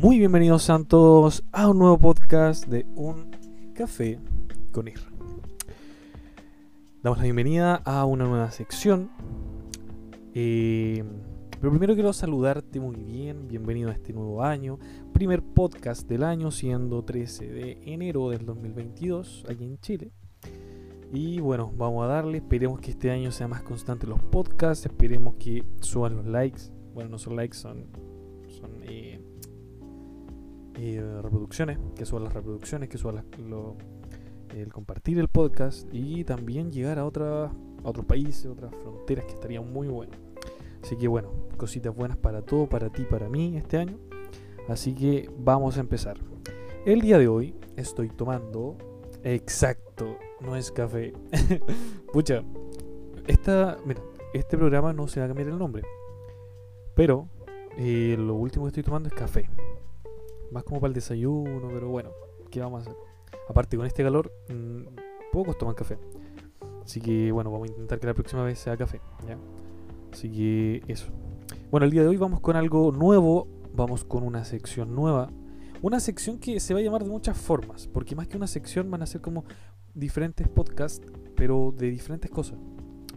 Muy bienvenidos Santos a un nuevo podcast de Un Café con Ir. Damos la bienvenida a una nueva sección. Eh, pero primero quiero saludarte muy bien, bienvenido a este nuevo año. Primer podcast del año, siendo 13 de enero del 2022, aquí en Chile. Y bueno, vamos a darle, esperemos que este año sea más constante los podcasts, esperemos que suban los likes. Bueno, no son likes, son, son eh, eh, reproducciones, que suban las reproducciones, que suban el compartir el podcast y también llegar a, otra, a otros países, otras fronteras que estaría muy bueno. Así que bueno, cositas buenas para todo, para ti, para mí este año. Así que vamos a empezar. El día de hoy estoy tomando exacto, no es café. Pucha, esta, mira, este programa no se va a cambiar el nombre. Pero eh, lo último que estoy tomando es café. Más como para el desayuno, pero bueno, ¿qué vamos a hacer? Aparte, con este calor, mmm, pocos toman café. Así que bueno, vamos a intentar que la próxima vez sea café. ¿ya? Así que eso. Bueno, el día de hoy vamos con algo nuevo. Vamos con una sección nueva. Una sección que se va a llamar de muchas formas. Porque más que una sección van a ser como diferentes podcasts, pero de diferentes cosas.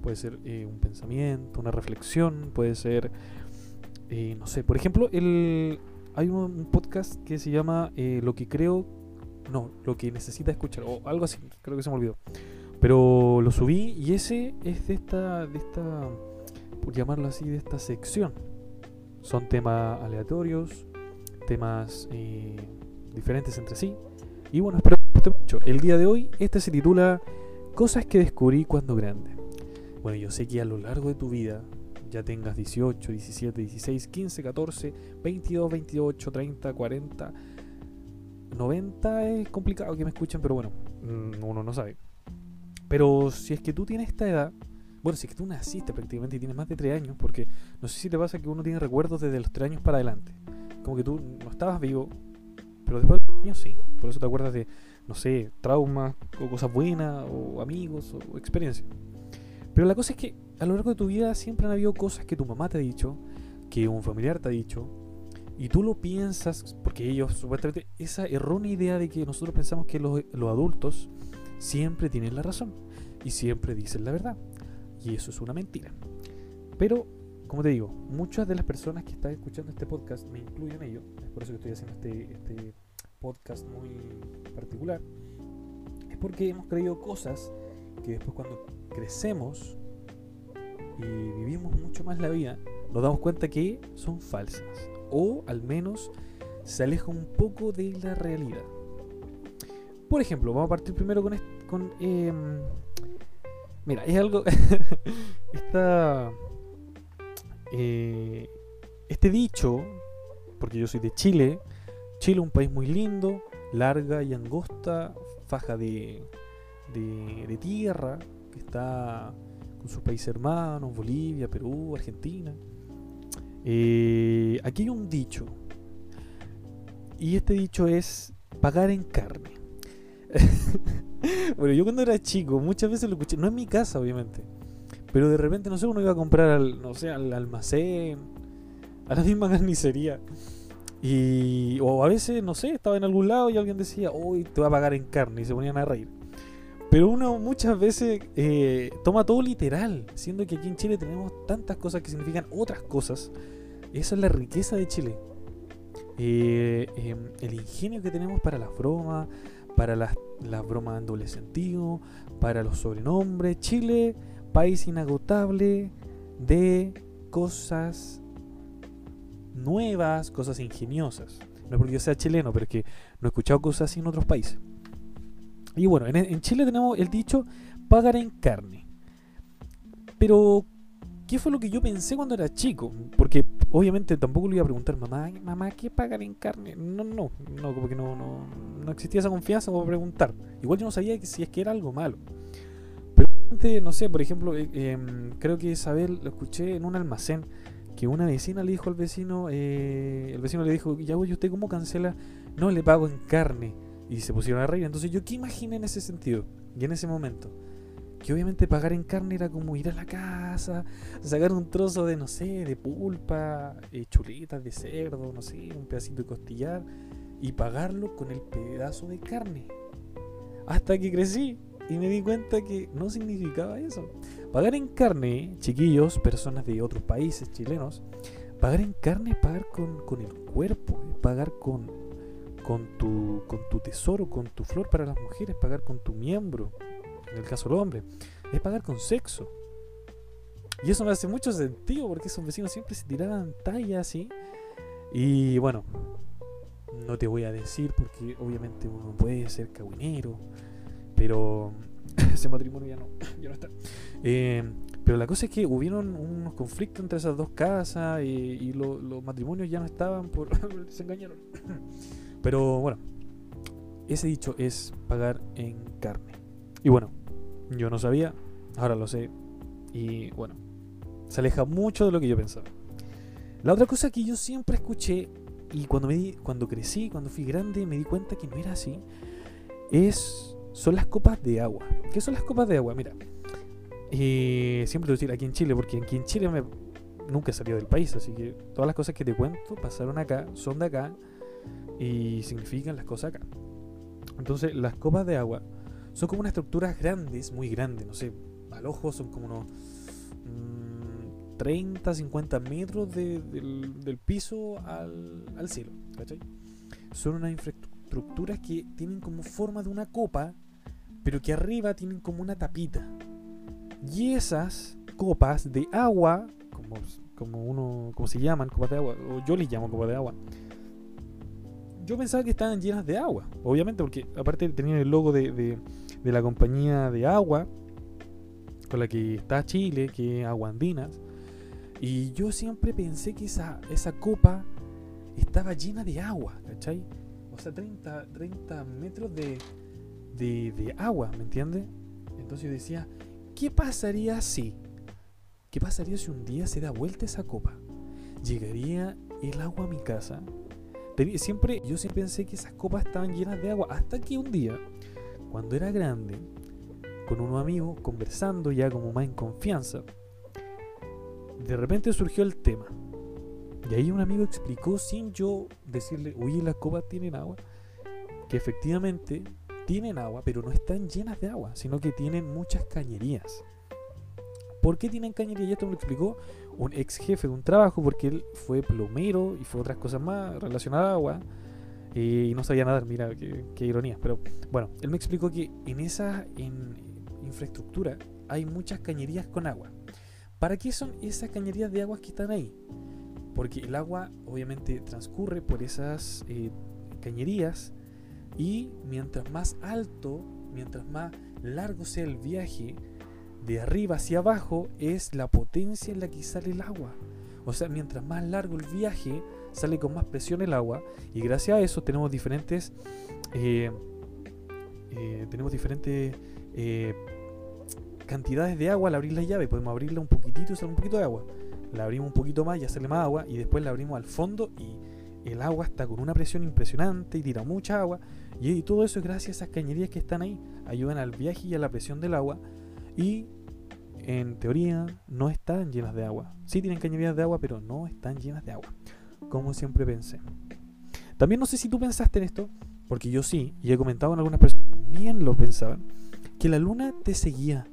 Puede ser eh, un pensamiento, una reflexión, puede ser, eh, no sé, por ejemplo, el, hay un, podcast que se llama eh, Lo que creo, no, lo que necesita escuchar, o algo así, creo que se me olvidó. Pero lo subí y ese es de esta, de esta, por llamarlo así, de esta sección. Son temas aleatorios, temas eh, diferentes entre sí. Y bueno, espero que os guste mucho. El día de hoy, este se titula Cosas que descubrí cuando grande. Bueno, yo sé que a lo largo de tu vida ya tengas 18, 17, 16, 15, 14, 22, 28, 30, 40, 90 es complicado que me escuchen, pero bueno, mm, uno no sabe. Pero si es que tú tienes esta edad, bueno, si es que tú naciste prácticamente y tienes más de 3 años, porque no sé si te pasa que uno tiene recuerdos desde los 3 años para adelante. Como que tú no estabas vivo, pero después de los años sí. Por eso te acuerdas de, no sé, traumas o cosas buenas, o amigos, o experiencias. Pero la cosa es que a lo largo de tu vida siempre han habido cosas que tu mamá te ha dicho, que un familiar te ha dicho, y tú lo piensas, porque ellos supuestamente, esa errónea idea de que nosotros pensamos que los, los adultos siempre tienen la razón y siempre dicen la verdad. Y eso es una mentira. Pero, como te digo, muchas de las personas que están escuchando este podcast, me incluyo en ello, es por eso que estoy haciendo este, este podcast muy particular, es porque hemos creído cosas que después cuando crecemos y vivimos mucho más la vida, nos damos cuenta que son falsas. O al menos se alejan un poco de la realidad. Por ejemplo, vamos a partir primero con... con eh, mira, es algo... esta, eh, este dicho, porque yo soy de Chile, Chile un país muy lindo, larga y angosta, faja de, de, tierra, que está con sus países hermanos, Bolivia, Perú, Argentina. Eh, aquí hay un dicho. Y este dicho es pagar en carne. bueno, yo cuando era chico muchas veces lo escuché, no en mi casa obviamente, pero de repente, no sé, uno iba a comprar al, no sé, al almacén, a la misma carnicería. Y, o a veces, no sé, estaba en algún lado y alguien decía, hoy te va a pagar en carne y se ponían a reír. Pero uno muchas veces eh, toma todo literal, siendo que aquí en Chile tenemos tantas cosas que significan otras cosas. Esa es la riqueza de Chile. Eh, eh, el ingenio que tenemos para las bromas, para las, las bromas en doble sentido, para los sobrenombres. Chile, país inagotable de cosas nuevas, cosas ingeniosas. No es porque yo sea chileno, pero es que no he escuchado cosas así en otros países. Y bueno, en, Chile tenemos el dicho pagar en carne. Pero, ¿qué fue lo que yo pensé cuando era chico? Porque obviamente tampoco le iba a preguntar, mamá, mamá, ¿qué pagar en carne? No, no, no, como que no, no, no existía esa confianza para preguntar. Igual yo no sabía que, si es que era algo malo. Pero, no sé, por ejemplo, eh, eh, creo que Isabel lo escuché en un almacén que una vecina le dijo al vecino, eh, el vecino le dijo, ya voy, ¿usted cómo cancela? No, le pago en carne y se pusieron a reír. Entonces yo qué imaginé en ese sentido y en ese momento que obviamente pagar en carne era como ir a la casa, sacar un trozo de, no sé, de pulpa, eh, chuletas de cerdo, no sé, un pedacito de costillar y pagarlo con el pedazo de carne. Hasta que crecí y me di cuenta que no significaba eso. Pagar en carne, chiquillos, personas de otros países, chilenos, pagar en carne es pagar con, el cuerpo, es pagar con, con, tu, con tu tesoro, con tu flor para las mujeres, pagar con tu miembro, en el caso del hombre, es pagar con sexo. Y eso me hace mucho sentido porque esos vecinos siempre se tiraban tallas así. Y bueno, no te voy a decir porque obviamente uno puede ser caguinero, pero ese matrimonio ya no, ya no está. Eh, pero la cosa es que hubieron unos conflictos entre esas dos casas y, los matrimonios ya no estaban por... se engañaron. Pero bueno, ese dicho es pagar en carne. Y bueno, yo no sabía, ahora lo sé. Y bueno, se aleja mucho de lo que yo pensaba. La otra cosa que yo siempre escuché y cuando, me di, cuando crecí, cuando fui grande, me di cuenta que no era así, es, son las copas de agua. ¿Qué son las copas de agua? Mira, eh, siempre a decir aquí en Chile, porque aquí en Chile me, nunca he salido del país, así que todas las cosas que te cuento pasaron acá, son de acá y significan las cosas acá. Entonces, las copas de agua son como unas estructuras grandes, muy grandes, no sé, al ojo son como unos 30, mm, 50 metros del, piso al, al cielo, ¿cachai? Son unas infraestructuras que tienen como forma de una copa, pero que arriba tienen como una tapita. Y esas copas de agua, como, como uno, como se llaman, copas de agua, o yo les llamo copas de agua, yo pensaba que estaban llenas de agua, obviamente, porque aparte tenían el logo de, la compañía de agua con la que está Chile, que es Agua Andinas. Y yo siempre pensé que esa, esa copa estaba llena de agua, ¿cachai? O sea, 30, 30 metros de, de, de agua, ¿me entiendes? Entonces yo decía, ¿qué pasaría si? ¿Qué pasaría si un día se da vuelta esa copa? ¿Llegaría el agua a mi casa? Siempre, yo siempre pensé que esas copas estaban llenas de agua. Hasta que un día, cuando era grande, con unos amigos, conversando ya como más en confianza, de repente surgió el tema. Y ahí un amigo explicó sin yo decirle, oye, las copas tienen agua, que efectivamente tienen agua, pero no están llenas de agua, sino que tienen muchas cañerías. ¿Por qué tienen cañerías? Y esto me lo explicó un ex jefe de un trabajo porque él fue plomero y fue otras cosas más relacionadas a agua y no sabía nadar, mira qué, ironía. Pero bueno, él me explicó que en esa infraestructura hay muchas cañerías con agua. ¿Para qué son esas cañerías de agua que están ahí? Porque el agua obviamente transcurre por esas eh, cañerías y mientras más alto, mientras más largo sea el viaje, de arriba hacia abajo es la potencia en la que sale el agua. O sea, mientras más largo el viaje, sale con más presión el agua. Y gracias a eso tenemos diferentes. Eh, eh, tenemos diferentes eh, cantidades de agua al abrir la llave. Podemos abrirla un poquitito y sale un poquito de agua. La abrimos un poquito más y sale más agua. Y después la abrimos al fondo y el agua está con una presión impresionante y tira mucha agua. Y, y todo eso es gracias a esas cañerías que están ahí. Ayudan al viaje y a la presión del agua y en teoría no están llenas de agua. Sí tienen cañerías de agua, pero no están llenas de agua, como siempre pensé. También no sé si tú pensaste en esto, porque yo sí, y he comentado con algunas personas, bien lo pensaban, que la luna te seguía.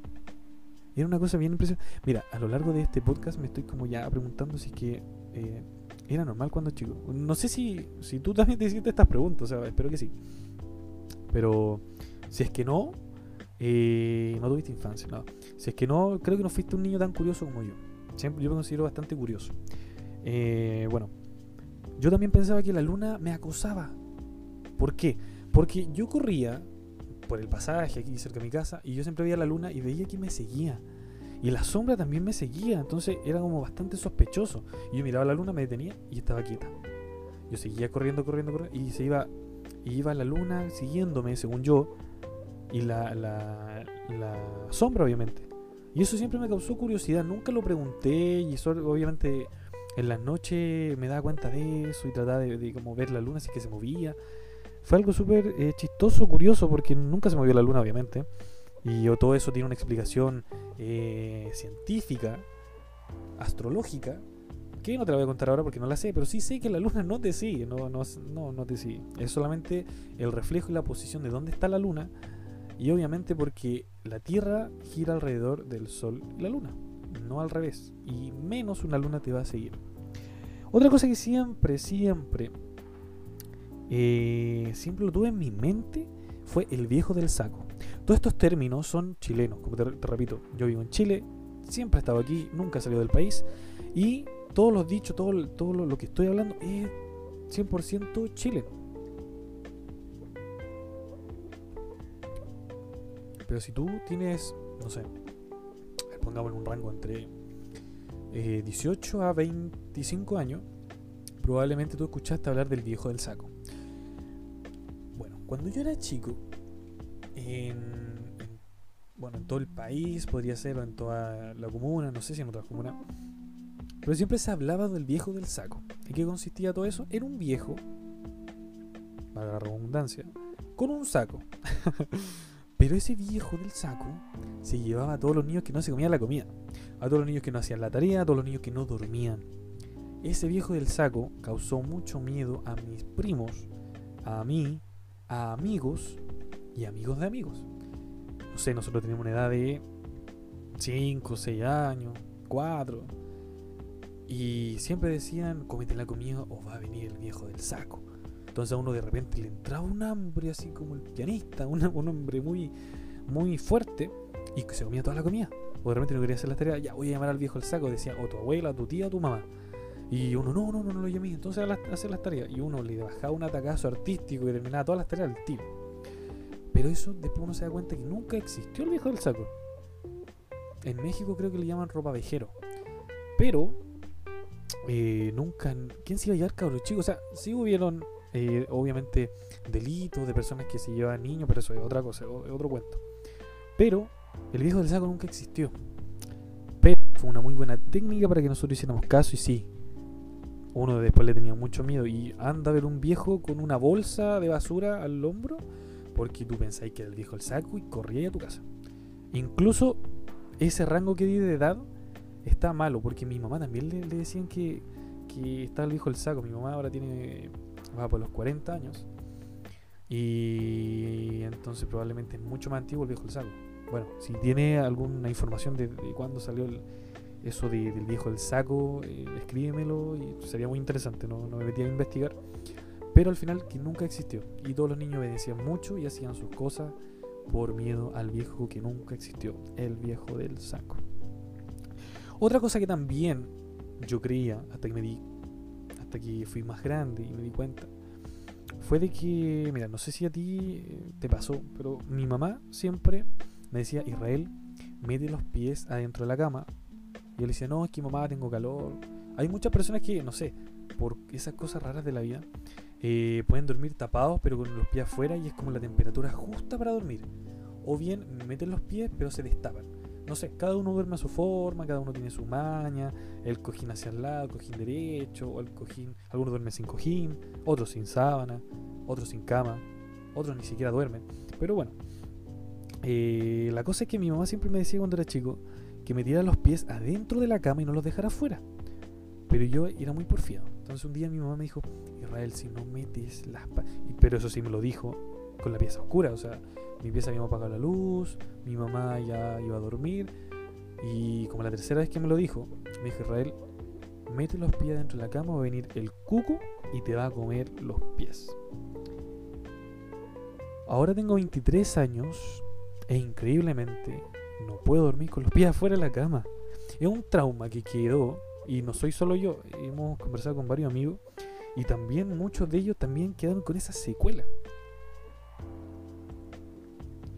Era una cosa bien impresionante. Mira, a lo largo de este podcast me estoy como ya preguntando si es que eh, era normal cuando chico. No sé si, si tú también te hiciste estas preguntas, o sea, espero que sí. Pero si es que no, eh, no tuviste infancia, no. Si es que no, creo que no fuiste un niño tan curioso como yo. Siempre, yo me considero bastante curioso. Eh, bueno, yo también pensaba que la luna me acosaba. ¿Por qué? Porque yo corría por el pasaje aquí cerca de mi casa y yo siempre veía la luna y veía que me seguía. Y la sombra también me seguía, entonces era como bastante sospechoso. Y yo miraba la luna, me detenía y estaba quieta. Yo seguía corriendo, corriendo, corriendo y se iba, iba la luna siguiéndome, según yo, y la, la, sombra, obviamente. Y eso siempre me causó curiosidad, nunca lo pregunté y eso obviamente en la noche me daba cuenta de eso y trataba de, como ver la luna así que se movía. Fue algo súper eh, chistoso, curioso, porque nunca se movió la luna, obviamente. Y todo eso tiene una explicación eh, científica, astrológica, que no te la voy a contar ahora porque no la sé, pero sí sé que la luna no te sigue, no, no, no, no te sigue. Es solamente el reflejo y la posición de dónde está la luna, y obviamente porque la Tierra gira alrededor del Sol y la luna, no al revés, y menos una luna te va a seguir. Otra cosa que siempre, siempre, eh, siempre lo tuve en mi mente fue el viejo del saco. Todos estos términos son chilenos, como te, repito, yo vivo en Chile, siempre he estado aquí, nunca he salido del país, y todos los dichos, todo, todo lo, que estoy hablando es 100% chileno. Pero si tú tienes, no sé, pongamos en un rango entre 18 eh, a 25 años, probablemente tú escuchaste hablar del viejo del saco. Bueno, cuando yo era chico, en, bueno, en todo el país, podría ser, o en toda la comuna, no sé si en otra comuna, pero siempre se hablaba del viejo del saco. ¿Y qué consistía todo eso? Era un viejo, para la redundancia, con un saco. Pero ese viejo del saco se llevaba a todos los niños que no se comían la comida, a todos los niños que no hacían la tarea, a todos los niños que no dormían. Ese viejo del saco causó mucho miedo a mis primos, a mí, a amigos y amigos de amigos. No sé, nosotros teníamos una edad de 5, 6 años, 4. Y siempre decían, comete la comida o va a venir el viejo del saco. Entonces a uno de repente le entraba un hambre así como el pianista, un, hombre muy, muy fuerte y que se comía toda la comida. O de repente no quería hacer las tareas, ya voy a llamar al viejo del saco, decía o tu abuela, tu tía, tu mamá. Y uno, no, no, no, no lo llamé, entonces a hacer las tareas. Y uno le bajaba un atacazo artístico y terminaba todas las tareas al tiro. Pero eso después uno se da cuenta que nunca existió el viejo del saco. En México creo que le llaman ropa vejero. Pero eh, nunca. ¿Quién se iba a llevar cabros chicos? O sea, sí hubieron eh, obviamente delitos de personas que se llevan niños, pero eso es otra cosa, es otro cuento. Pero el viejo del saco nunca existió. Pero fue una muy buena técnica para que nosotros hiciéramos caso y sí. Uno después le tenía mucho miedo y anda a ver un viejo con una bolsa de basura al hombro porque tú pensáis que era el viejo del saco y corría a tu casa. Incluso ese rango que di de edad está malo porque mi mamá también le, decían que, que estaba el viejo del saco. Mi mamá ahora tiene va por los 40 años. Y entonces probablemente es mucho más antiguo el viejo del saco. Bueno, si tiene alguna información de, cuándo salió eso del viejo del saco, eh, escríbemelo y sería muy interesante, no, no me metí a investigar. Pero al final que nunca existió. Y todos los niños obedecían mucho y hacían sus cosas por miedo al viejo que nunca existió, el viejo del saco. Otra cosa que también yo creía, hasta que me di hasta que fui más grande y me di cuenta, fue de que, mira, no sé si a ti eh, te pasó, pero mi mamá siempre me decía, Israel, mete los pies adentro de la cama. Y yo le decía, no, es que mamá, tengo calor. Hay muchas personas que, no sé, por esas cosas raras de la vida, eh, pueden dormir tapados, pero con los pies afuera y es como la temperatura justa para dormir. O bien meten los pies, pero se destapan no sé, cada uno duerme a su forma, cada uno tiene su maña, el cojín hacia el lado, el cojín derecho, o el cojín, algunos duermen sin cojín, otros sin sábana, otros sin cama, otros ni siquiera duermen. Pero bueno, eh, la cosa es que mi mamá siempre me decía cuando era chico que me tirara los pies adentro de la cama y no los dejara afuera. Pero yo era muy porfiado. Entonces un día mi mamá me dijo, Israel, si no metes las... Pero eso sí me lo dijo con la pieza oscura, o sea, mi pieza habíamos apagado la luz, mi mamá ya iba a dormir. Y como la tercera vez que me lo dijo, me dijo Israel, mete los pies dentro de la cama, va a venir el cuco y te va a comer los pies. Ahora tengo 23 años e increíblemente no puedo dormir con los pies afuera de la cama. Es un trauma que quedó y no soy solo yo, hemos conversado con varios amigos y también muchos de ellos también quedaron con esa secuela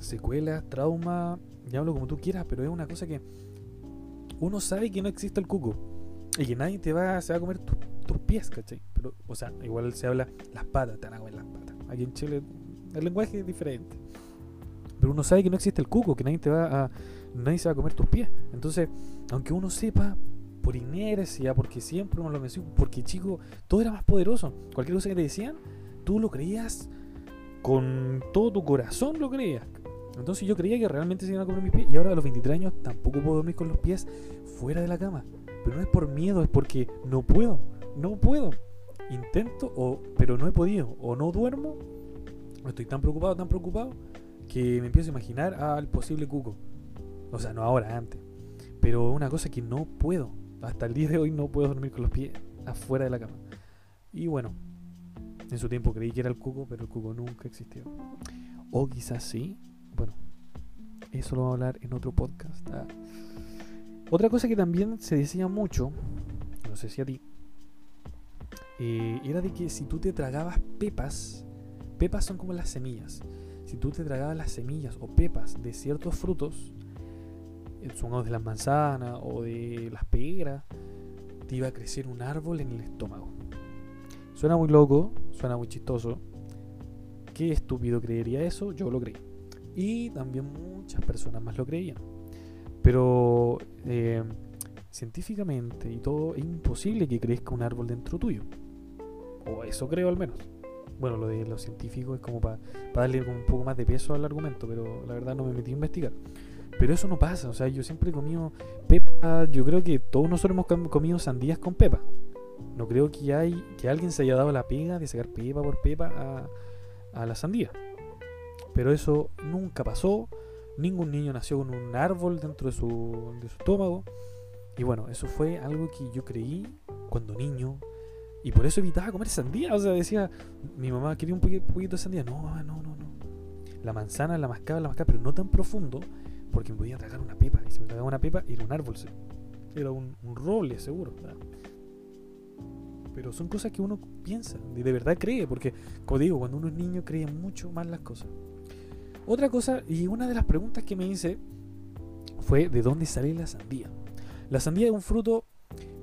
secuelas, trauma, llámalo como tú quieras, pero es una cosa que uno sabe que no existe el cuco y que nadie te va, se va a comer tus pies, ¿cachai? Pero, o sea, igual se habla las patas, te van a comer las patas. Aquí en Chile el lenguaje es diferente. Pero uno sabe que no existe el cuco, que nadie te va a, nadie se va a comer tus pies. Entonces, aunque uno sepa por inercia, porque siempre uno lo menciona, porque chico, todo era más poderoso. Cualquier cosa que te decían, tú lo creías con todo tu corazón, lo creías. Entonces yo creía que realmente se iban a comer mis pies y ahora a los 23 años tampoco puedo dormir con los pies fuera de la cama. Pero no es por miedo, es porque no puedo, no puedo. Intento, o, pero no he podido, o no duermo, o estoy tan preocupado, tan preocupado, que me empiezo a imaginar al posible cuco. O sea, no ahora, antes. Pero una cosa que no puedo. Hasta el día de hoy no puedo dormir con los pies afuera de la cama. Y bueno, en su tiempo creí que era el cuco, pero el cuco nunca existió. O quizás sí. Bueno, eso lo vamos a hablar en otro podcast. Ah. Otra cosa que también se decía mucho, no sé si a ti, eh, era de que si tú te tragabas pepas, pepas son como las semillas. Si tú te tragabas las semillas o pepas de ciertos frutos, eh, son de las manzanas o de las peras, te iba a crecer un árbol en el estómago. Suena muy loco, suena muy chistoso. Qué estúpido creería eso, yo lo creí. Y también muchas personas más lo creían. Pero eh, científicamente y todo, es imposible que crezca un árbol dentro tuyo. O eso creo al menos. Bueno, lo de los científicos es como para darle un poco más de peso al argumento, pero la verdad no me metí a investigar. Pero eso no pasa, o sea, yo siempre he comido pepa, yo creo que todos nosotros hemos comido sandías con pepa. No creo que, hay, que alguien se haya dado la pega de sacar pepa por pepa a, a la sandía. Pero eso nunca pasó. Ningún niño nació con un árbol dentro de su, de su estómago. Y bueno, eso fue algo que yo creí cuando niño. Y por eso evitaba comer sandía. O sea, decía, mi mamá quería un poquito de sandía. No, no, no, no. La manzana la mascaba, la mascaba, pero no tan profundo porque me podía tragar una pepa. Y si me tragaba una pepa, era un árbol. Era un, un roble, seguro. Pero son cosas que uno piensa y de verdad cree. Porque, como digo, cuando uno es niño cree mucho más las cosas. Otra cosa, y una de las preguntas que me hice fue de dónde sale la sandía. La sandía es un fruto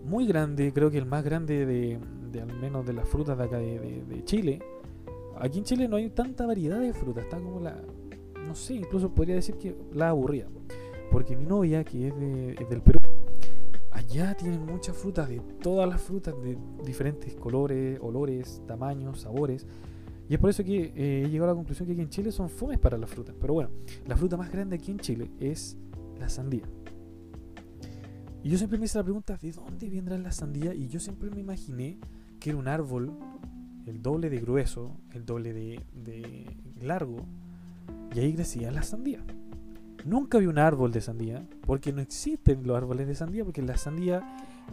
muy grande, creo que el más grande de, al menos de las frutas de acá de, Chile. Aquí en Chile no hay tanta variedad de frutas, está como la, no sé, incluso podría decir que la aburrida. Porque mi novia, que es, del Perú, allá tienen muchas frutas, de todas las frutas, de diferentes colores, olores, tamaños, sabores. Y es por eso que eh, he llegado a la conclusión que aquí en Chile son fomes para las frutas. Pero bueno, la fruta más grande aquí en Chile es la sandía. Y yo siempre me hice la pregunta, ¿de dónde vendrá la sandía? Y yo siempre me imaginé que era un árbol el doble de grueso, el doble de, largo, y ahí crecía la sandía. Nunca vi un árbol de sandía, porque no existen los árboles de sandía, porque las sandías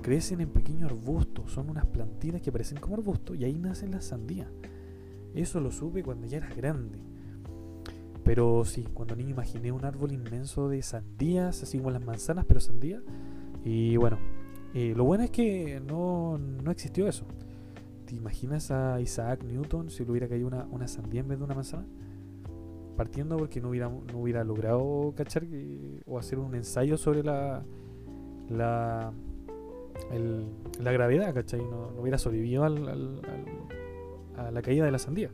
crecen en pequeños arbustos, son unas plantitas que parecen como arbustos, y ahí nacen las sandías. Eso lo supe cuando ya era grande. Pero sí, cuando niño imaginé un árbol inmenso de sandías, así como las manzanas, pero sandías. Y bueno, eh, lo bueno es que no, no, existió eso. ¿Te imaginas a Isaac Newton si le hubiera caído una, una sandía en vez de una manzana? Partiendo porque no hubiera, no hubiera logrado cachar o hacer un ensayo sobre la, la, la gravedad, ¿cachai? No, no hubiera sobrevivido al a la caída de la sandía.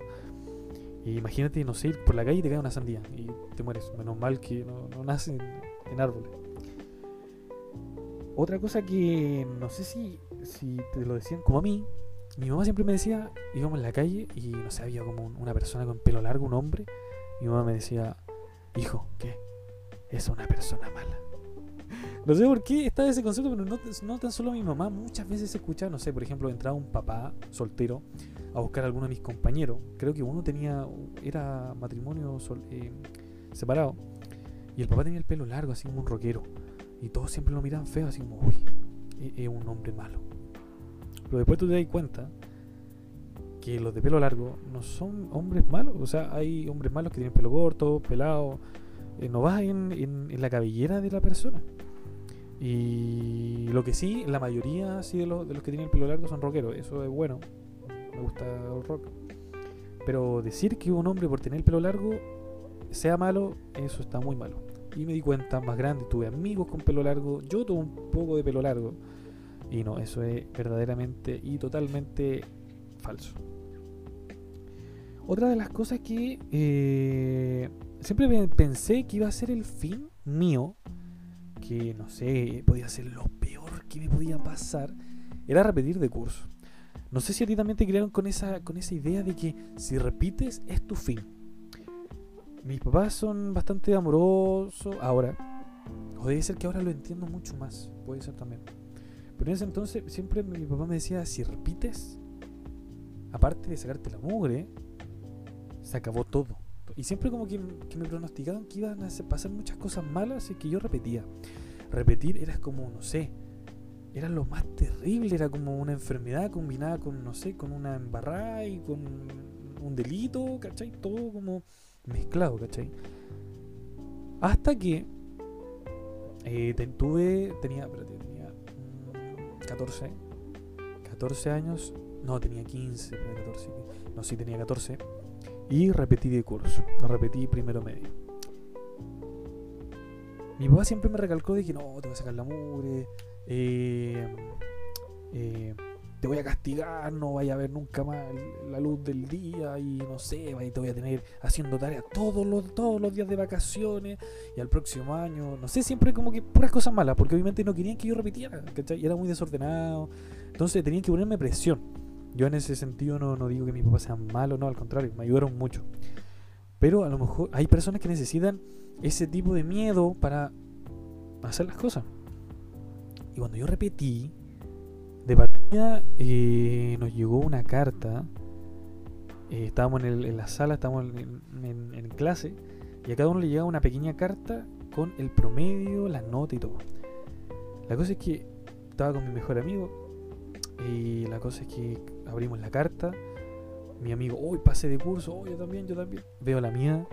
Y imagínate, no sé, ir por la calle y te cae una sandía y te mueres. Menos mal que no, no nace en, árboles. Otra cosa que no sé si, si te lo decían como a mí, mi mamá siempre me decía, íbamos en la calle y no sé, había como una persona con pelo largo, un hombre. Mi mamá me decía, hijo, ¿qué? Es una persona mala. No sé por qué está ese concepto, pero no, no tan solo mi mamá, muchas veces se escucha, no sé, por ejemplo, entraba un papá soltero a buscar a alguno de mis compañeros. Creo que uno tenía, era matrimonio eh, separado. Y el papá tenía el pelo largo, así como un rockero. Y todos siempre lo miran feo, así como, uy, e-, es un hombre malo. Pero después tú te das cuenta que los de pelo largo no son hombres malos. O sea, hay hombres malos que tienen pelo corto, pelado. Eh, no vas en, en, la cabellera de la persona. Y lo que sí, la mayoría sí de, los, de los que tienen pelo largo son rockeros. Eso es bueno me gusta el rock. Pero decir que un hombre por tener el pelo largo sea malo, eso está muy malo. Y me di cuenta más grande, tuve amigos con pelo largo, yo tuve un poco de pelo largo. Y no, eso es verdaderamente y totalmente falso. Otra de las cosas que eh, siempre pensé que iba a ser el fin mío, que no sé, podía ser lo peor que me podía pasar, era repetir de curso. No sé si a ti también te crearon con esa, con esa idea de que si repites es tu fin. mis papás son bastante amorosos ahora. O debe ser que ahora lo entiendo mucho más. Puede ser también. Pero en ese entonces siempre mi papá me decía, si repites, aparte de sacarte la mugre, se acabó todo. Y siempre como que, me pronosticaban que iban a pasar muchas cosas malas y que yo repetía. Repetir era como, no sé, era lo más terrible, era como una enfermedad combinada con, no sé, con una embarrada y con un delito, ¿cachai? Todo como mezclado, ¿cachai? Hasta que eh, tuve, tenía, espérate, tenía 14, mm, 14 años, no, tenía 15, 14, no, sí, tenía 14, y repetí de curso, no repetí primero medio. Mi papá siempre me recalcó de que no, te voy a sacar la mugre, eh, eh, te voy a castigar, no vaya a ver nunca más la luz del día y no sé, te voy a tener haciendo tareas todos los, todos los días de vacaciones y al próximo año, no sé, siempre como que puras cosas malas, porque obviamente no querían que yo repitiera, ¿cachai? Era muy desordenado, entonces tenían que ponerme presión. Yo en ese sentido no, no digo que mis papás sean malos, no, al contrario, me ayudaron mucho. Pero a lo mejor hay personas que necesitan ese tipo de miedo para hacer las cosas. Y cuando yo repetí, de partida eh, nos llegó una carta. Eh, estábamos en, la sala, estábamos en, clase, y a cada uno le llegaba una pequeña carta con el promedio, la nota y todo. La cosa es que estaba con mi mejor amigo, y la cosa es que abrimos la carta. Mi amigo, uy, pasé de curso, oh, yo también, yo también. Veo la mía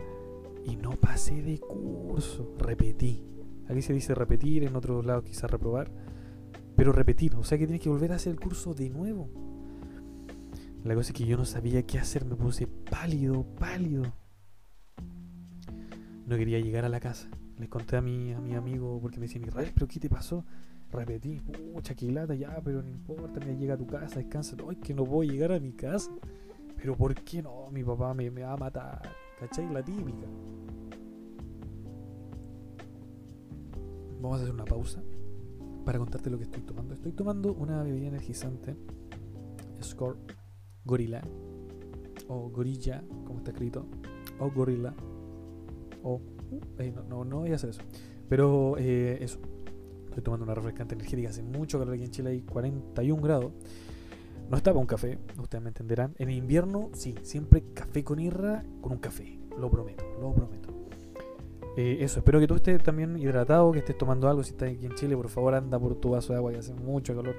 y no pasé de curso, repetí. Aquí se dice repetir, en otros lados quizás reprobar. Pero repetir, o sea que tienes que volver a hacer el curso de nuevo. La cosa es que yo no sabía qué hacer, me puse pálido, pálido. No quería llegar a la casa. Les conté a mi, a mi amigo porque me decían, Israel, ¿pero qué te pasó? Repetí, pucha, qué ya, pero no importa, me llega a tu casa, descansa. Ay, que no a llegar a mi casa. Pero ¿por qué no? Mi papá me, me va a matar. ¿Cachai? La típica. Vamos a hacer una pausa para contarte lo que estoy tomando. Estoy tomando una bebida energizante Score Gorilla o Gorilla, como está escrito, o Gorilla o eh, no, no, no voy a hacer eso. Pero eh, eso. Estoy tomando una refrescante energética. Hace mucho calor aquí en Chile hay 41 grados. No estaba un café, ustedes me entenderán. En invierno, sí, siempre café con irra con un café. Lo prometo, lo prometo. Eh, eso, espero que tú estés también hidratado, que estés tomando algo. Si estás aquí en Chile, por favor, anda por tu vaso de agua, que hace mucho calor.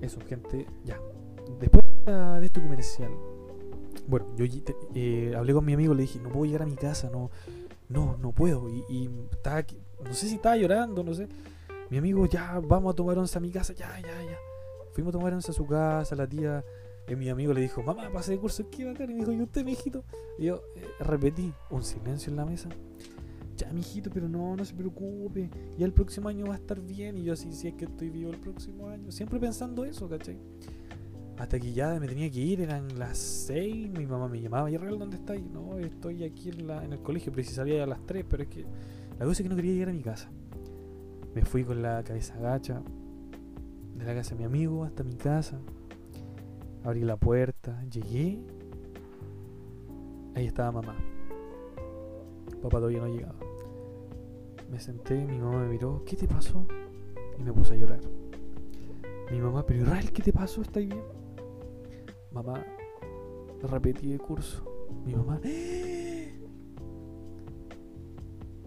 Eso, gente, ya. Después de este comercial, bueno, yo eh, hablé con mi amigo, le dije, no puedo llegar a mi casa, no, no, no puedo. Y, y no sé si estaba llorando, no sé. Mi amigo, ya, vamos a tomar once a mi casa, ya, ya, ya. Fuimos a tomar once a su casa, la tía, y mi amigo le dijo, mamá, pasé de curso, ¿qué bacán? Y me dijo, ¿y usted, mijito? Y yo eh, repetí, un silencio en la mesa ya, mijito, pero no, no se preocupe, ya el próximo año va a estar bien. Y yo así, si es que estoy vivo el próximo año, siempre pensando eso, ¿cachai? Hasta que ya me tenía que ir, eran las 6, mi mamá me llamaba, ¿y Real dónde estáis? No, estoy aquí en, la, en el colegio, precisaría a las 3, pero es que la cosa es que no quería llegar a mi casa. Me fui con la cabeza gacha de la casa de mi amigo hasta mi casa. Abrí la puerta, llegué. Ahí estaba mamá. Papá todavía no llegaba. Me senté, mi mamá me miró, ¿qué te pasó? Y me puse a llorar. Mi mamá, pero Israel, ¿qué te pasó? ¿Estás bien? Mamá, repetí el curso. Mi mamá,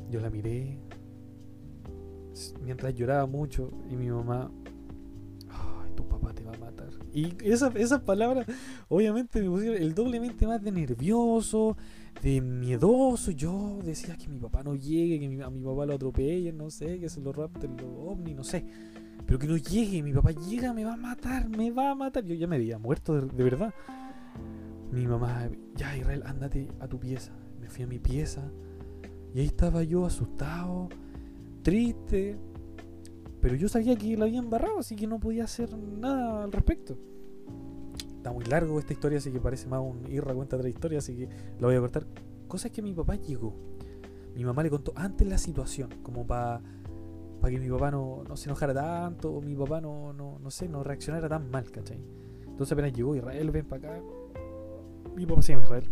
yo la miré mientras lloraba mucho y mi mamá, tu papá te va a matar. Y esas esa palabras obviamente me pusieron el doblemente más de nervioso, de miedoso. Yo decía que mi papá no llegue, que a mi papá lo atropellen, no sé, que se lo rapten los ovnis, no sé. Pero que no llegue, mi papá llega, me va a matar, me va a matar. Yo ya me había muerto de, verdad. Mi mamá, ya Israel, ándate a tu pieza. Me fui a mi pieza. Y ahí estaba yo asustado, triste. Pero yo sabía que la había embarrado, así que no podía hacer nada al respecto. Está muy largo esta historia, así que parece más un irra cuenta otra historia, así que lo voy a cortar. Cosa es que mi papá llegó. Mi mamá le contó antes la situación, como para que mi papá no, se enojara tanto, o mi papá no, no, no sé, no reaccionara tan mal, ¿cachai? Entonces apenas llegó Israel, ven para acá. Mi papá se llama Israel.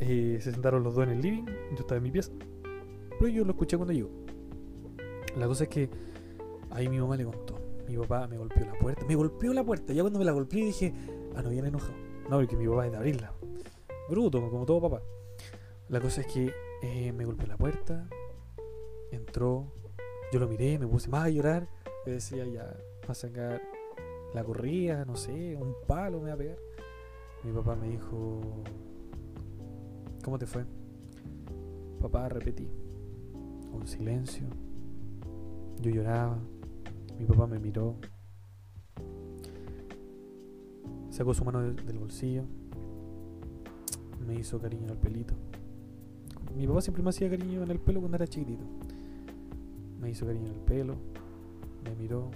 Eh, se sentaron los dos en el living, yo estaba en mi pieza. Pero yo lo escuché cuando llegó. La cosa es que ahí mi mamá le contó. Mi papá me golpeó la puerta. Me golpeó la puerta. Ya cuando me la golpeé dije, ah, no viene enojado. No, porque mi papá es de abrirla. Bruto, como todo papá. La cosa es que eh, me golpeó la puerta. Entró. Yo lo miré, me puse más a llorar. Le decía, ya, va a sacar la corría, no sé, un palo me va a pegar. Mi papá me dijo, ¿cómo te fue? Papá, repetí. Un silencio. Yo lloraba. Mi papá me miró. Sacó su mano del bolsillo. Me hizo cariño en el pelito. Mi papá siempre me hacía cariño en el pelo cuando era chiquitito. Me hizo cariño en el pelo. Me miró.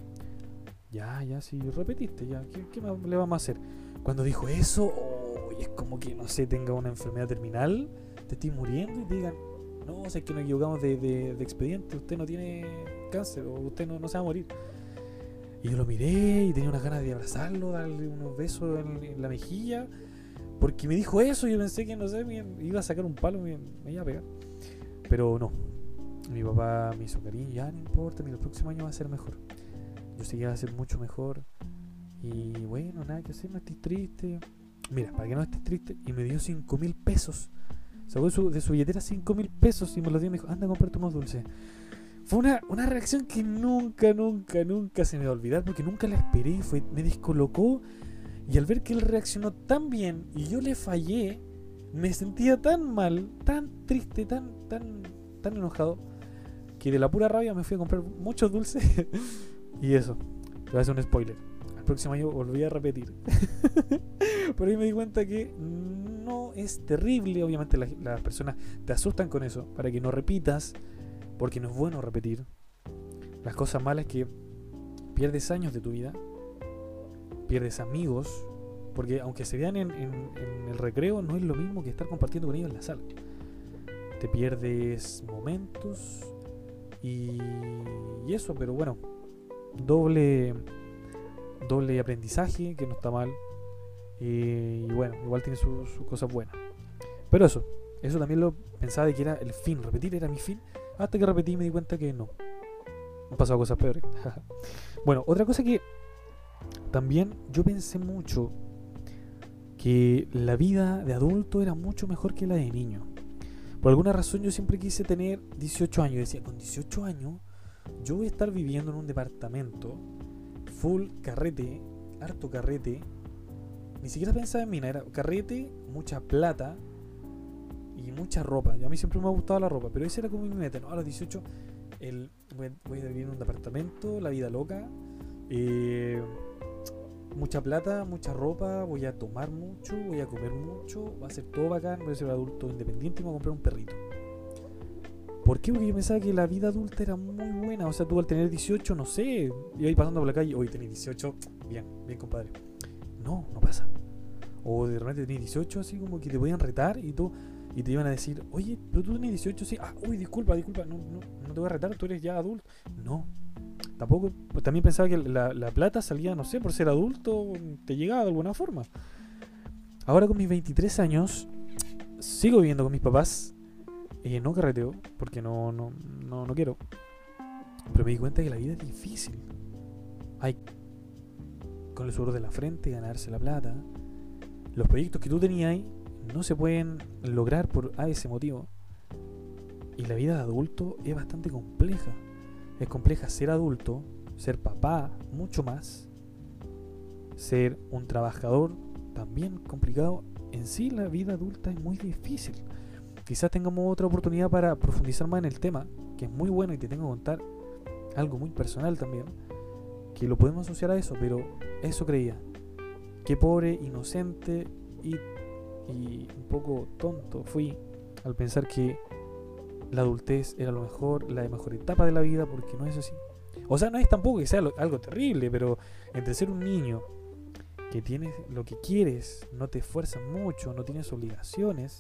Ya, ya, si repetiste, ya. ¿Qué, le vamos a hacer? Cuando dijo eso, oh, es como que, no sé, tenga una enfermedad terminal, te estoy muriendo y te digan, no, sé que nos equivocamos de, expediente, usted no tiene cáncer o usted no, se va a morir. Y yo lo miré y tenía unas ganas de abrazarlo, darle unos besos en, la mejilla, porque me dijo eso y yo pensé que, no sé, me iba a sacar un palo, me, me iba a pegar. Pero no, mi papá me hizo cariño, ya no importa, el próximo año va a ser mejor. Yo sé que va a ser mucho mejor. Y bueno, nada que hacer, no estés triste. Mira, para que no estés triste, y me dio 5 mil pesos. Sacó de su billetera 5 mil pesos y me lo dio y me dijo, anda comprarte más dulce. Fue una, una, reacción que nunca, nunca, nunca se me va a olvidar porque nunca la esperé. Fue, me descolocó. Y al ver que él reaccionó tan bien y yo le fallé, me sentía tan mal, tan triste, tan, tan, tan enojado, que de la pura rabia me fui a comprar muchos dulces. y eso, te voy a hacer un spoiler el próximo año volví a repetir. Pero ahí me di cuenta que es terrible. Obviamente las, personas te asustan con eso para que no repitas, porque no es bueno repetir. Las cosas malas es que pierdes años de tu vida, pierdes amigos, porque aunque se vean en, el recreo, no es lo mismo que estar compartiendo con ellos en la sala. Te pierdes momentos y, y eso, pero bueno, doble doble aprendizaje, que no está mal. Y bueno, igual tiene sus cosas buenas. Pero eso, eso también lo pensaba de que era el fin, repetir era mi fin. Hasta que repetí y me di cuenta que no. Han pasado cosas peores. bueno, otra cosa que también yo pensé mucho que la vida de adulto era mucho mejor que la de niño. Por alguna razón yo siempre quise tener 18 años. Decía, con 18 años yo voy a estar viviendo en un departamento full carrete, harto carrete. Ni siquiera pensaba en mina, era carrete, mucha plata y mucha ropa. Yo a mí siempre me ha gustado la ropa, pero ese era como mi meta. ¿no? A los 18 el, voy, a vivir en un departamento, la vida loca. Eh, mucha plata, mucha ropa, voy a tomar mucho, voy a comer mucho, va a ser todo bacán, voy a ser adulto independiente y me voy a comprar un perrito. ¿Por qué? Porque yo pensaba que la vida adulta era muy buena. O sea, tú al tener 18, no sé, iba ahí pasando por la calle, hoy tenés 18, bien, bien compadre. No, no pasa. O de repente tenés 18, así como que te podían retar y tú y te iban a decir, oye, pero tú tenés 18, sí, ah, uy, disculpa, disculpa, no, no, no te voy a retar, tú eres ya adulto. No, tampoco, pues también pensaba que la, la, plata salía, no sé, por ser adulto, te llegaba de alguna forma. Ahora con mis 23 años, sigo viviendo con mis papás, eh, no carreteo, porque no, no, no, no quiero. Pero me di cuenta que la vida es difícil. Hay con el sudor de la frente ganarse la plata. Los proyectos que tú tenías ahí no se pueden lograr por a ese motivo. Y la vida de adulto es bastante compleja. Es compleja ser adulto, ser papá, mucho más. Ser un trabajador, también complicado. En sí la vida adulta es muy difícil quizás tengamos otra oportunidad para profundizar más en el tema, que es muy bueno y te tengo que contar algo muy personal también, que lo podemos asociar a eso, pero eso creía. Qué pobre, inocente y, y un poco tonto fui al pensar que la adultez era lo mejor, la mejor etapa de la vida, porque no es así. O sea, no es tampoco que sea algo terrible, pero entre ser un niño que tienes lo que quieres, no te esfuerzas mucho, no tienes obligaciones,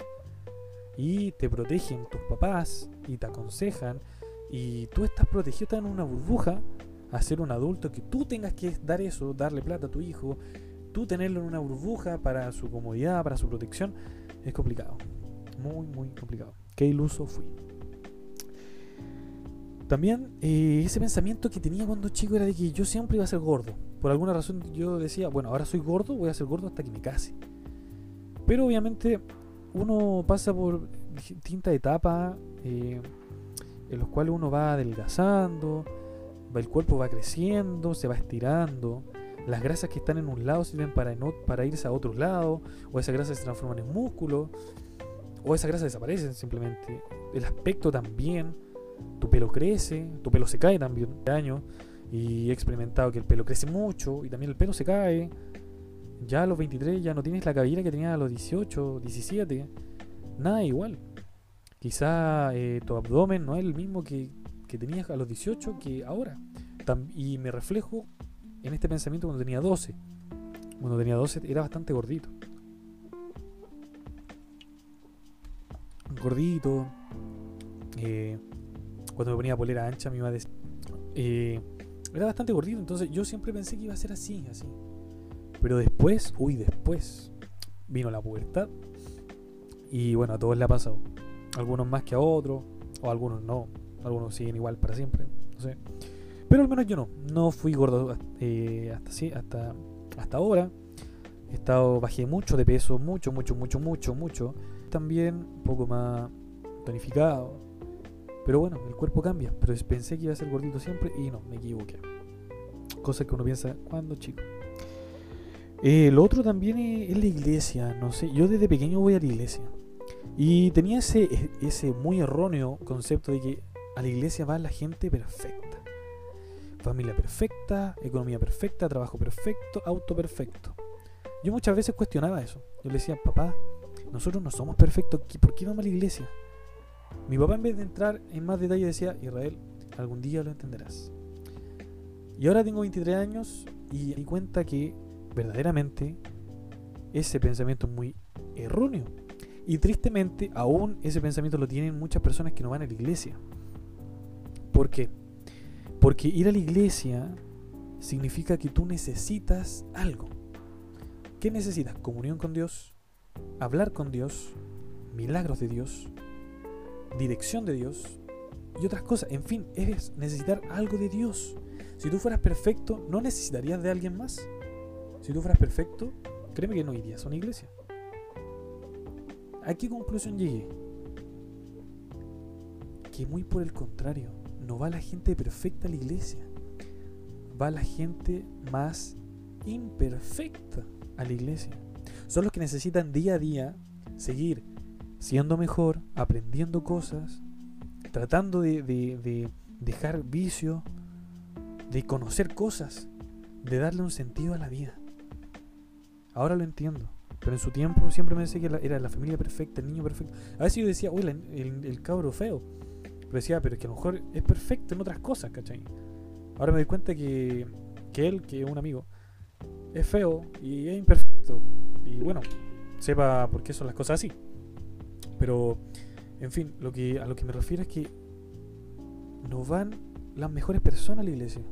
y te protegen tus papás y te aconsejan y tú estás protegido, estás en una burbuja a ser un adulto que tú tengas que dar eso, darle plata a tu hijo, tú tenerlo en una burbuja para su comodidad, para su protección, es complicado. Muy, muy complicado. Qué iluso fui. También eh, ese pensamiento que tenía cuando chico era de que yo siempre iba a ser gordo. Por alguna razón yo decía, bueno, ahora soy gordo, voy a ser gordo hasta que me case. Pero obviamente uno pasa por distintas etapas eh, en los cuales uno va adelgazando, el cuerpo va creciendo, se va estirando. Las grasas que están en un lado sirven para, para irse a otro lado, o esas grasas se transforman en músculo, o esas grasas desaparecen simplemente. El aspecto también, tu pelo crece, tu pelo se cae también de año, y he experimentado que el pelo crece mucho y también el pelo se cae. Ya a los 23 ya no tienes la cabellera que tenías a los 18, 17. Nada igual. Quizá eh, tu abdomen no es el mismo que, que tenías a los 18 que ahora. y me reflejo en este pensamiento cuando tenía 12. Cuando tenía 12 era bastante gordito. Gordito. Eh, cuando me ponía polera ancha me iba a decir... Eh, era bastante gordito, entonces yo siempre pensé que iba a ser así, así. Pero después, uy, después vino la pubertad. Y bueno, a todos le ha pasado. Algunos más que a otros, o algunos no. Algunos siguen igual para siempre, no sé. Pero al menos yo no. No fui gordo eh, hasta, hasta, hasta ahora. He estado, bajé mucho de peso, mucho, mucho, mucho, mucho, mucho. También un poco más tonificado. Pero bueno, el cuerpo cambia. Pero pensé que iba a ser gordito siempre y no, me equivoqué. Cosa que uno piensa cuando chico. Eh, lo otro también es, la iglesia. No sé, yo desde pequeño voy a la iglesia. Y tenía ese, e, ese muy erróneo concepto de que a la iglesia va la gente perfecta. Familia perfecta, economía perfecta, trabajo perfecto, auto perfecto. Yo muchas veces cuestionaba eso. Yo le decía, papá, nosotros no somos perfectos, ¿por qué vamos a la iglesia? Mi papá en vez de entrar en más detalle decía, Israel, algún día lo entenderás. Y ahora tengo 23 años y di cuenta que verdaderamente ese pensamiento es muy erróneo. Y tristemente aún ese pensamiento lo tienen muchas personas que no van a la iglesia. ¿Por qué? Porque ir a la iglesia significa que tú necesitas algo. ¿Qué necesitas? Comunión con Dios, hablar con Dios, milagros de Dios, dirección de Dios y otras cosas. En fin, es necesitar algo de Dios. Si tú fueras perfecto, no necesitarías de alguien más. Si tú fueras perfecto, créeme que no irías a una iglesia. ¿A qué conclusión llegué? Que muy por el contrario, no va la gente perfecta a la iglesia. Va la gente más imperfecta a la iglesia. Son los que necesitan día a día seguir siendo mejor, aprendiendo cosas, tratando de, dejar vicio, de conocer cosas, de darle un sentido a la vida. Ahora lo entiendo. Pero en su tiempo siempre me decía que era la familia perfecta, el niño perfecto. A veces yo decía, uy, el, el, cabro feo. Pero decía, pero es que a lo mejor es perfecto en otras cosas, ¿cachai? Ahora me doy cuenta que, que él, que es un amigo, es feo y es imperfecto. Y bueno, sepa por qué son las cosas así. Pero, en fin, lo que, a lo que me refiero es que no van las mejores personas a la iglesia.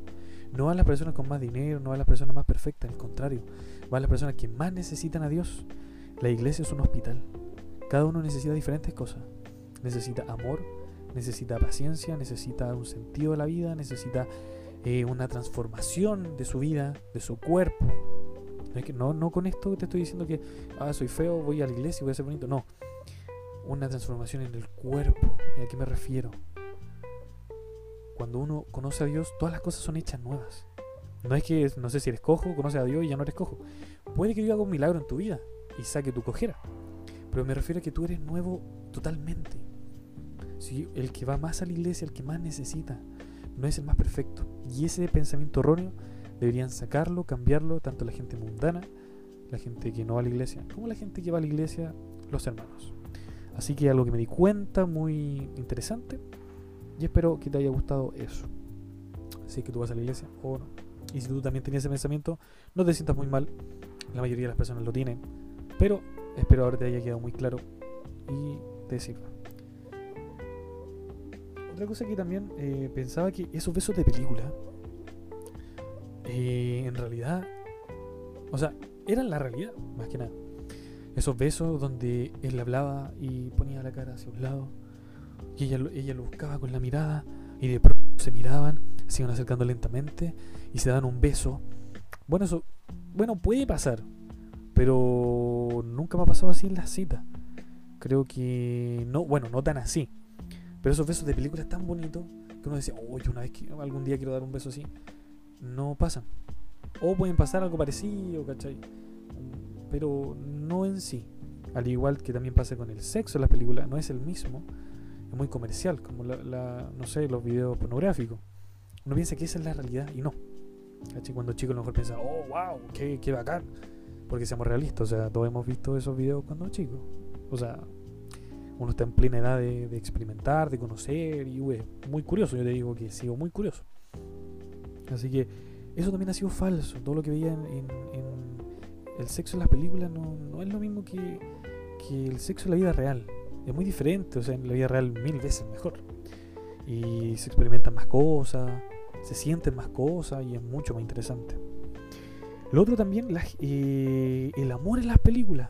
No van las personas con más dinero, no van las personas más perfectas, al contrario, van las personas que más necesitan a Dios. La iglesia es un hospital. Cada uno necesita diferentes cosas. Necesita amor, necesita paciencia, necesita un sentido de la vida, necesita eh, una transformación de su vida, de su cuerpo. No, no con esto te estoy diciendo que ah, soy feo, voy a la iglesia y voy a ser bonito. No, una transformación en el cuerpo. ¿A qué me refiero? Cuando uno conoce a Dios, todas las cosas son hechas nuevas. No es que, no sé si eres cojo, conoce a Dios y ya no eres cojo. Puede que Dios haga un milagro en tu vida y saque tu cojera. Pero me refiero a que tú eres nuevo totalmente. Si el que va más a la iglesia, el que más necesita, no es el más perfecto. Y ese pensamiento erróneo deberían sacarlo, cambiarlo, tanto la gente mundana, la gente que no va a la iglesia, como la gente que va a la iglesia, los hermanos. Así que algo que me di cuenta muy interesante y espero que te haya gustado eso. Si que tú vas a la iglesia o no. Y si tú también tenías ese pensamiento, no te sientas muy mal. La mayoría de las personas lo tienen. Pero espero ahora te haya quedado muy claro y te sirva. Otra cosa que también eh, pensaba que esos besos de película, eh, en realidad, o sea, eran la realidad, más que nada. Esos besos donde él hablaba y ponía la cara hacia un lado y ella, ella lo buscaba con la mirada y de pronto se miraban, se iban acercando lentamente y se dan un beso. Bueno, eso, bueno, puede pasar, pero nunca me ha pasado así en las citas. Creo que no, bueno, no tan así. Pero esos besos de películas tan bonitos que uno decía, oh, yo una vez que algún día quiero dar un beso así, no pasan. O pueden pasar algo parecido, ¿cachai? Pero no en sí. Al igual que también pasa con el sexo en las películas, no es el mismo. Es muy comercial, como la, no sé, los videos pornográficos. Uno piensa que esa es la realidad y no. ¿Cachai? Cuando chico a lo mejor piensa, oh, wow, qué, qué bacán. Porque seamos realistas, o sea, todos hemos visto esos videos cuando chicos. O sea, uno está en plena edad de, experimentar, de conocer, y uy, muy curioso. Yo te digo que sigo muy curioso. Así que eso también ha sido falso. Todo lo que veía en, el sexo en las películas no, es lo mismo que, que el sexo en la vida real. Es muy diferente, o sea, en la vida real mil veces mejor. Y se experimentan más cosas, se sienten más cosas y es mucho más interesante. Lo otro también, eh, el amor en las películas.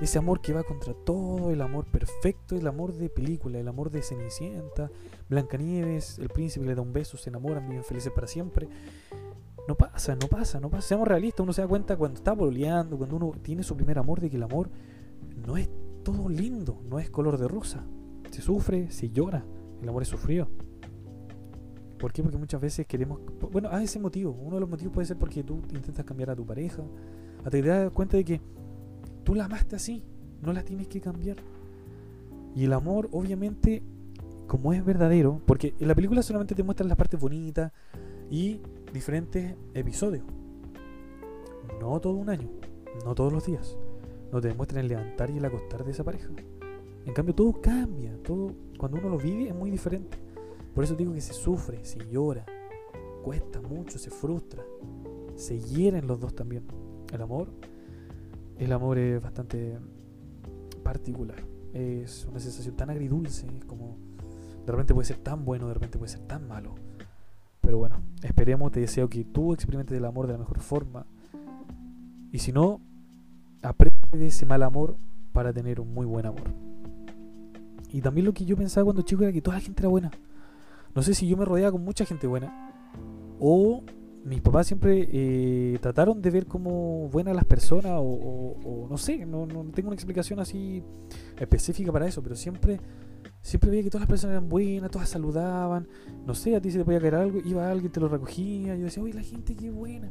Ese amor que va contra todo, el amor perfecto, el amor de película, el amor de Cenicienta, Blancanieves, el príncipe le da un beso, se enamoran, viven felices para siempre. No pasa, no pasa, no pasa. Seamos realistas, uno se da cuenta cuando está pololeando, cuando uno tiene su primer amor, de que el amor no es todo lindo, no es color de rosa. Se sufre, se llora, el amor es sufrido. ¿Por qué? Porque muchas veces queremos... Bueno, a ese motivo. Uno de los motivos puede ser porque tú intentas cambiar a tu pareja. Hasta que te das cuenta de que tú la amaste así, no la tienes que cambiar. Y el amor, obviamente, como es verdadero, porque en la película solamente te muestran las partes bonitas y diferentes episodios. No todo un año, no todos los días. No te demuestran el levantar y el acostar de esa pareja. En cambio, todo cambia. Todo, cuando uno lo vive, es muy diferente. Por eso digo que se sufre, se llora, cuesta mucho, se frustra, se hieren los dos también. El amor, el amor es bastante particular. Es una sensación tan agridulce, es como de repente puede ser tan bueno, de repente puede ser tan malo. Pero bueno, esperemos, te deseo que tú experimentes el amor de la mejor forma. Y si no, aprende de ese mal amor para tener un muy buen amor. Y también lo que yo pensaba cuando chico era que toda la gente era buena. No sé si yo me rodeaba con mucha gente buena. O mis papás siempre eh, trataron de ver como buenas las personas. O, o- no sé, no, no tengo una explicación así específica para eso. Pero siempre, siempre veía que todas las personas eran buenas, todas saludaban. No sé, a ti se te podía caer algo, iba alguien, te lo recogía. Yo decía, oye, la gente qué buena.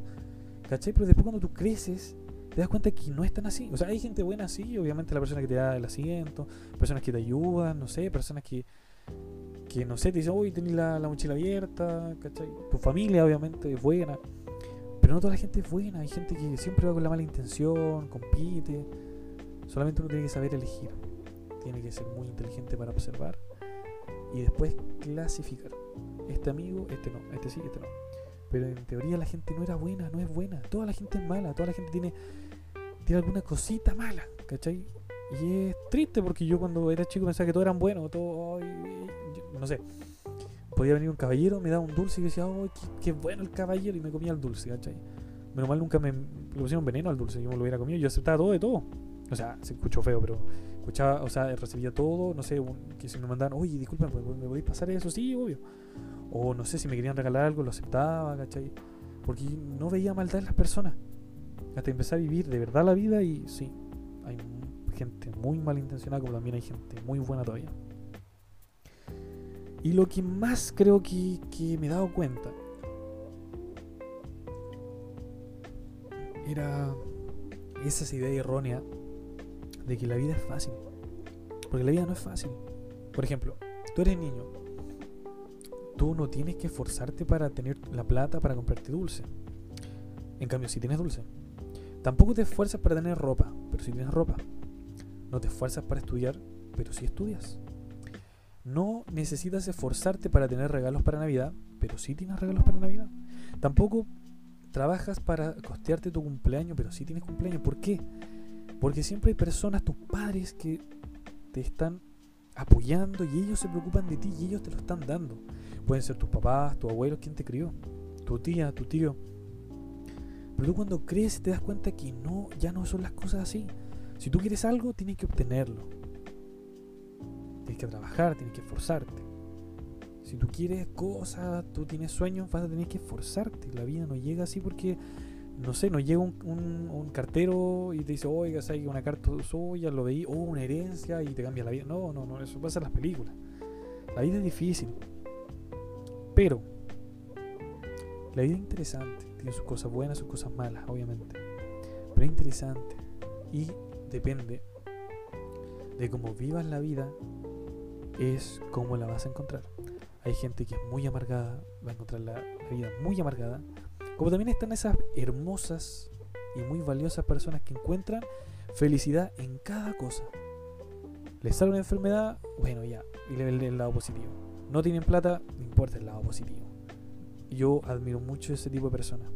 ¿Cachai? Pero después cuando tú creces, te das cuenta que no es tan así. O sea, hay gente buena así, obviamente la persona que te da el asiento, personas que te ayudan, no sé, personas que, que no sé, te dicen, uy, tenés la, la mochila abierta, ¿cachai? Tu familia obviamente es buena, pero no toda la gente es buena, hay gente que siempre va con la mala intención, compite, solamente uno tiene que saber elegir, tiene que ser muy inteligente para observar y después clasificar. Este amigo, este no, este sí, este no. Pero en teoría la gente no era buena, no es buena. Toda la gente es mala, toda la gente tiene, tiene alguna cosita mala, ¿cachai? Y es triste porque yo cuando era chico pensaba que todos eran buenos, todo, no sé. Podía venir un caballero, me daba un dulce y decía, oh, qué, qué bueno el caballero, y me comía el dulce, ¿cachai? Menos mal nunca me, le pusieron veneno al dulce, yo me lo hubiera comido, yo aceptaba todo de todo. O sea, se escuchó feo, pero escuchaba, o sea, recibía todo, no sé, un- que si me mandaban, oye, disculpen, ¿me podéis pasar eso? Sí, obvio. O no sé si me querían regalar algo, lo aceptaba, ¿cachai? Porque no veía maldad en las personas. Hasta empecé a vivir de verdad la vida y sí, hay gente muy malintencionada como también hay gente muy buena todavía. Y lo que más creo que, que me he dado cuenta era esa idea errónea de que la vida es fácil. Porque la vida no es fácil. Por ejemplo, tú eres niño. Tú no tienes que esforzarte para tener la plata para comprarte dulce. En cambio, si tienes dulce. Tampoco te esfuerzas para tener ropa, pero si tienes ropa. No te esfuerzas para estudiar, pero si estudias. No necesitas esforzarte para tener regalos para Navidad, pero sí tienes regalos para Navidad. Tampoco trabajas para costearte tu cumpleaños, pero sí tienes cumpleaños. ¿Por qué? Porque siempre hay personas, tus padres, que te están apoyando y ellos se preocupan de ti y ellos te lo están dando. Pueden ser tus papás, tus abuelos, quien te crió, tu tía, tu tío. Pero tú cuando creces te das cuenta que no, ya no son las cosas así. Si tú quieres algo, tienes que obtenerlo. Tienes que trabajar, tienes que esforzarte. Si tú quieres cosas, tú tienes sueños, vas a que esforzarte. La vida no llega así porque, no sé, no llega un, cartero y te dice, oiga, ¿sabes una carta suya? Lo veí, o una herencia y te cambia la vida. No, no, no, eso pasa en las películas. La vida es difícil. Pero, la vida es interesante. Tiene sus cosas buenas, sus cosas malas, obviamente. Pero es interesante. Y depende de cómo vivas la vida, es cómo la vas a encontrar. Hay gente que es muy amargada, va a encontrar la, vida muy amargada. Como también están esas hermosas y muy valiosas personas que encuentran felicidad en cada cosa. Les sale una enfermedad, bueno, ya, y le ven el lado positivo. No tienen plata, no importa el lado positivo. Yo admiro mucho ese tipo de personas.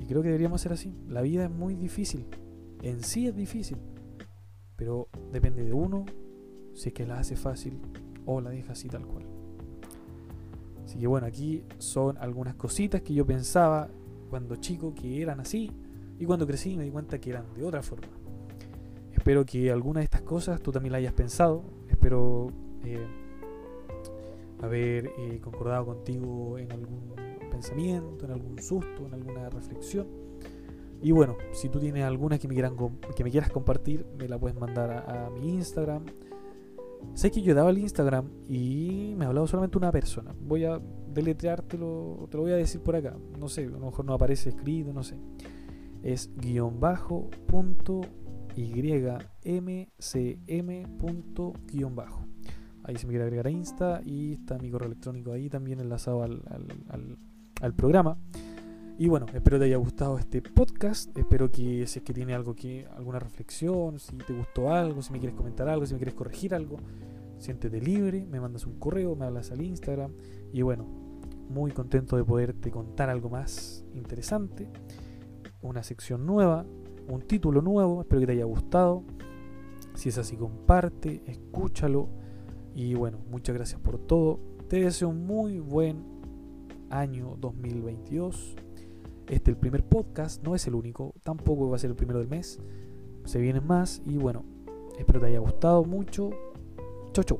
Y creo que deberíamos ser así. La vida es muy difícil. En sí es difícil. Pero depende de uno si es que la hace fácil o la deja así tal cual. Así que bueno, aquí son algunas cositas que yo pensaba cuando chico que eran así y cuando crecí me di cuenta que eran de otra forma. Espero que alguna de estas cosas tú también la hayas pensado. Espero eh, haber eh, concordado contigo en algún pensamiento, en algún susto, en alguna reflexión. Y bueno, si tú tienes alguna que me, quieran, que me quieras compartir, me la puedes mandar a, mi Instagram. Sé que yo daba el Instagram y me ha hablado solamente una persona. Voy a deletreártelo, te lo voy a decir por acá. No sé, a lo mejor no aparece escrito, no sé. Es guion bajo punto ymcm punto guion bajo. Ahí se me quiere agregar a Insta y está mi correo electrónico ahí también enlazado al, al programa. Y bueno, espero te haya gustado este podcast. Espero que si es que tiene algo que, alguna reflexión, si te gustó algo, si me quieres comentar algo, si me quieres corregir algo, siéntete libre, me mandas un correo, me hablas al Instagram. Y bueno, muy contento de poderte contar algo más interesante, una sección nueva, un título nuevo. Espero que te haya gustado. Si es así, comparte, escúchalo. Y bueno, muchas gracias por todo. Te deseo un muy buen año 2022. Este el primer podcast, no es el único, tampoco va a ser el primero del mes. Se vienen más y bueno, espero te haya gustado mucho. Chau, chau.